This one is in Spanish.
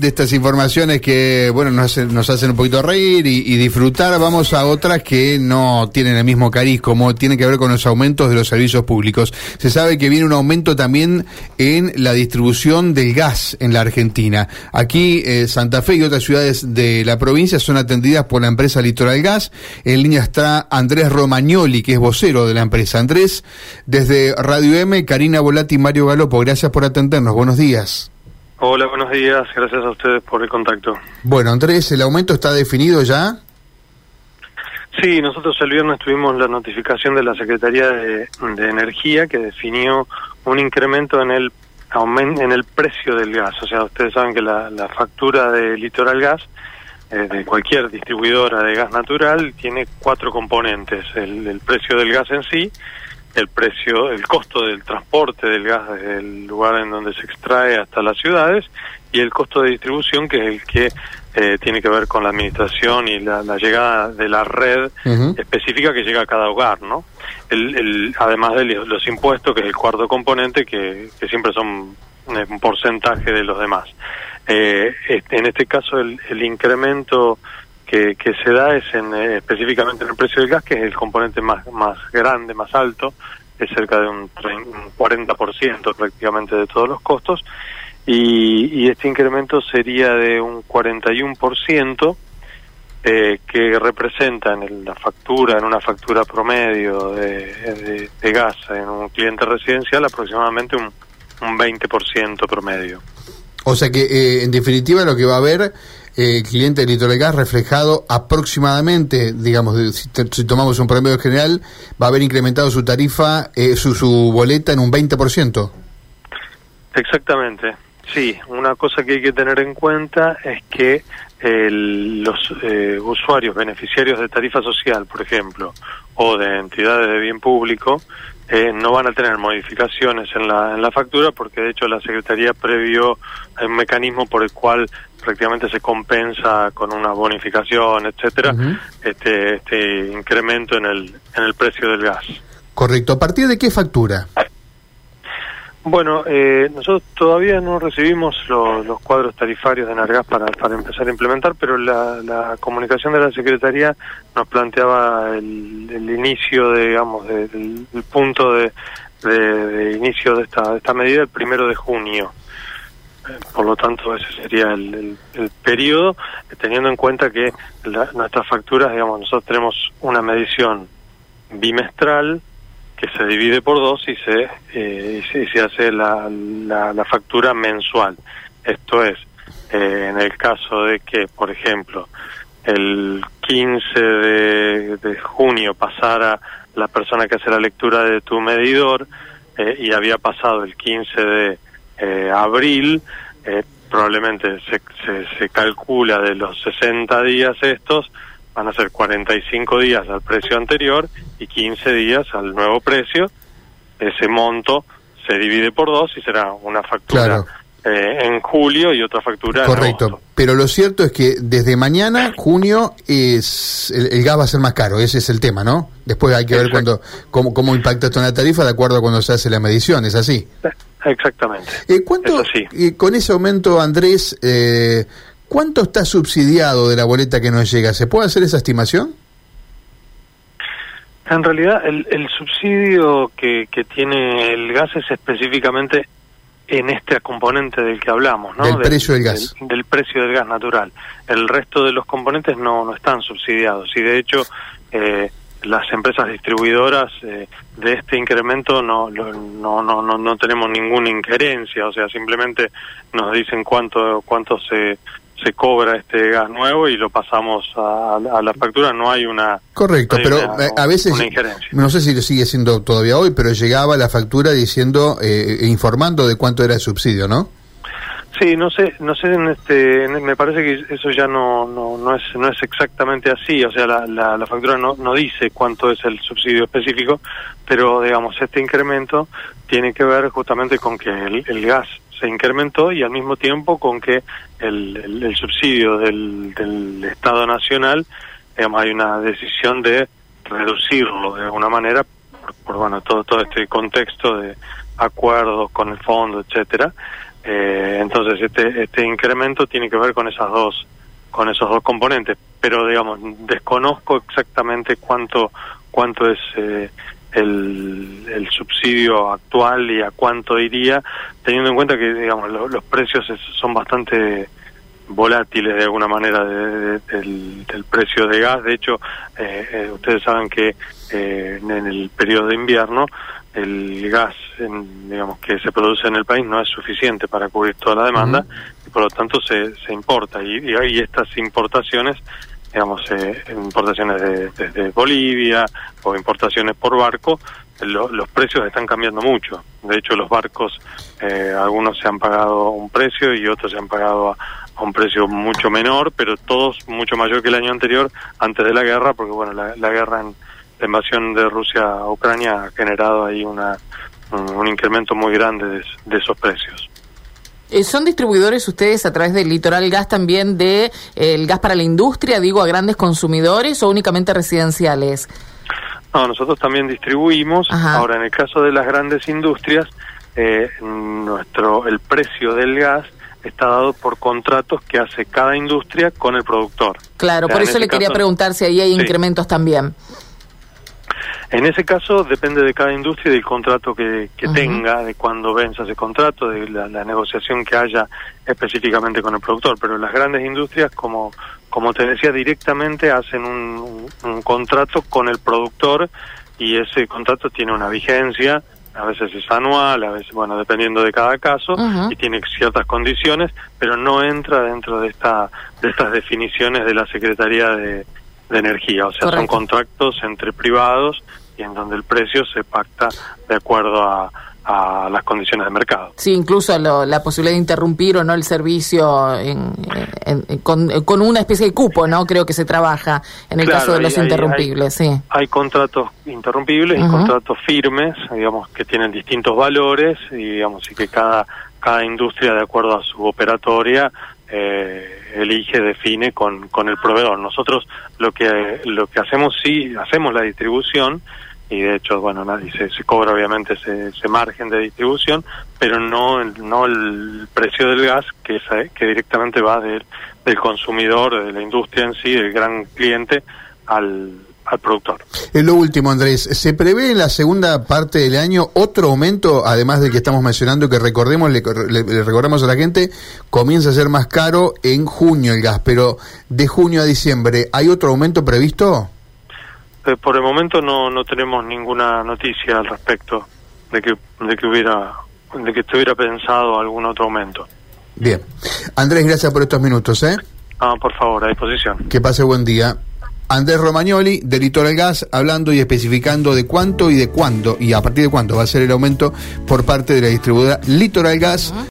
de estas informaciones que, bueno, nos hacen, nos hacen un poquito reír y, disfrutar, vamos a otras que no tienen el mismo cariz, como tiene que ver con los aumentos de los servicios públicos. Se sabe que viene un aumento también en la distribución del gas en la Argentina. Aquí, eh, Santa Fe y otras ciudades de la provincia son atendidas por la empresa Litoral Gas. En línea está Andrés Romagnoli, que es vocero de la empresa. Andrés, desde Radio M, Karina Volati y Mario Galopo, gracias por atendernos. Buenos días. Hola, buenos días. Gracias a ustedes por el contacto. Bueno, Andrés, ¿el aumento está definido ya? Sí, nosotros el viernes tuvimos la notificación de la Secretaría de, Energía que definió un incremento en el en el precio del gas. O sea, ustedes saben que la, factura de Litoral Gas, eh, de cualquier distribuidora de gas natural, tiene cuatro componentes. el precio del gas en sí, el precio, el costo del transporte del gas desde el lugar en donde se extrae hasta las ciudades y el costo de distribución que es el que eh, tiene que ver con la administración y la, llegada de la red específica que llega a cada hogar, ¿no? El, además de los impuestos, que es el cuarto componente, que, siempre son un porcentaje de los demás. Eh, en este caso, el, el incremento que, que se da es en, eh, específicamente en el precio del gas, que es el componente más, más grande, más alto, es cerca de un, 40% prácticamente de todos los costos, y, y este incremento sería de un 41%, eh, que representa en la factura, en una factura promedio de, de, gas en un cliente residencial, aproximadamente un, un 20% promedio. O sea que, eh, en definitiva, lo que va a haber eh, cliente de Litoral Gas reflejado aproximadamente, digamos, si, tomamos un promedio general, va a haber incrementado su tarifa, eh, su, su boleta en un 20%. Exactamente, sí. Una cosa que hay que tener en cuenta es que los eh, usuarios beneficiarios de tarifa social, por ejemplo, o de entidades de bien público, eh, no van a tener modificaciones en la, en la factura porque de hecho la Secretaría previó un mecanismo por el cual prácticamente se compensa con una bonificación, etcétera, este, este incremento en el, en el precio del gas. Correcto. ¿A partir de qué factura? Bueno, eh, nosotros todavía no recibimos los cuadros tarifarios de Nargas para, para empezar a implementar, pero la, comunicación de la Secretaría nos planteaba el, inicio, de, digamos, del punto de, de, inicio de esta, de esta medida el primero de junio. Por lo tanto, ese sería el, el, periodo, teniendo en cuenta que nuestras facturas, digamos, nosotros tenemos una medición bimestral que se divide por dos y se, eh, se, hace la, la, factura mensual. Esto es, eh, en el caso de que, por ejemplo, el 15 de, junio pasara la persona que hace la lectura de tu medidor eh, y había pasado el 15 de abril, probablemente se, se, se calcula de los 60 días estos, van a ser 45 días al precio anterior y 15 días al nuevo precio. Ese monto se divide por dos y será una factura eh, en julio y otra factura Correcto. en. Pero lo cierto es que desde mañana, junio, es el, gas va a ser más caro. Ese es el tema, ¿no? Después hay que ver cuándo, cómo, cómo impacta esto en la tarifa de acuerdo a cuando se hace la medición. ¿Es así? Exactamente. Eh, ¿Cuánto, eh, con ese aumento, Andrés, eh, ¿Cuánto está subsidiado de la boleta que nos llega? ¿Se puede hacer esa estimación? En realidad, el, subsidio que, tiene el gas es específicamente en este componente del que hablamos, ¿no? Del, precio del gas. Del, precio del gas natural. El resto de los componentes no, no están subsidiados y de hecho eh, las empresas distribuidoras eh, de este incremento no, no, no, no, no tenemos ninguna injerencia, o sea, simplemente nos dicen cuánto, cuánto se se cobra este gas nuevo y lo pasamos a, la factura, no hay una... Correcto, pero a veces, no sé si lo sigue siendo todavía hoy, pero llegaba la factura diciendo, eh, informando de cuánto era el subsidio, ¿no? Sí, no sé, no sé, en este, me parece que eso ya no, no, no es, no es exactamente así, o sea, la, la, factura no, no dice cuánto es el subsidio específico, pero digamos, este incremento tiene que ver justamente con que el gas se incrementó y al mismo tiempo con que el, el, subsidio del, del, Estado Nacional, digamos, hay una decisión de reducirlo de alguna manera por, bueno todo todo este contexto de acuerdos con el fondo, etcétera. Eh, entonces este este incremento tiene que ver con esas dos con esos dos componentes, pero digamos desconozco exactamente cuánto cuánto es eh, el, subsidio actual y a cuánto iría, teniendo en cuenta que digamos los precios son bastante volátiles de alguna manera del, del, precio de gas. De hecho, eh, eh, ustedes saben que eh, en el periodo de invierno el gas digamos que se produce en el país no es suficiente para cubrir toda la demanda y por lo tanto se, se importa. Y, y, estas importaciones digamos eh, importaciones de, desde Bolivia o importaciones por barco los precios están cambiando mucho. De hecho los barcos eh, algunos se han pagado un precio y otros se han pagado a, a un precio mucho menor pero todos mucho mayor que el año anterior antes de la guerra porque bueno la, la guerra en la invasión de Rusia a Ucrania ha generado ahí una, un, incremento muy grande de, esos precios. Eh, ¿Son distribuidores ustedes a través del litoral gas también de eh, el gas para la industria, digo, a grandes consumidores o únicamente residenciales? No, nosotros también distribuimos. Ahora, en el caso de las grandes industrias, eh, nuestro el precio del gas está dado por contratos que hace cada industria con el productor. Claro, por eso le quería preguntar si ahí hay incrementos también. En ese caso depende de cada industria y del contrato que, tenga, de cuándo venza ese contrato, de la, negociación que haya específicamente con el productor. Pero las grandes industrias, como, como te decía, directamente hacen un, contrato con el productor y ese contrato tiene una vigencia a veces es anual, a veces, bueno, dependiendo de cada caso, y tiene ciertas condiciones, pero no entra dentro de esta de estas definiciones de la Secretaría de, de Energía. O sea, son contratos entre privados y en donde el precio se pacta de acuerdo a, las condiciones de mercado. Sí, incluso la posibilidad de interrumpir o no el servicio con, una especie de cupo, ¿no? Creo que se trabaja en el caso de los interrumpibles, hay, sí. Hay contratos interrumpibles y contratos firmes, digamos, que tienen distintos valores y, digamos, y que cada, cada industria, de acuerdo a su operatoria, eh, elige, define con, con el proveedor. Nosotros lo que, lo que hacemos, sí, hacemos la distribución, y de hecho, bueno, nadie se, se cobra obviamente ese, margen de distribución, pero no el, no el precio del gas que, que directamente va del, del consumidor, de la industria en sí, del gran cliente, al, al productor. En lo último, Andrés, ¿se prevé en la segunda parte del año otro aumento, además del que estamos mencionando, que recordemos, le, recordamos a la gente, comienza a ser más caro en junio el gas, pero de junio a diciembre, ¿hay otro aumento previsto? Eh, por el momento no, no tenemos ninguna noticia al respecto de que, de que hubiera de que estuviera pensado algún otro aumento. Bien. Andrés, gracias por estos minutos, ¿eh? Ah, por favor, a disposición. Que pase buen día. Andrés Romagnoli, de Litoral Gas, hablando y especificando de cuánto y de cuándo y a partir de cuándo va a ser el aumento por parte de la distribuidora Litoral Gas.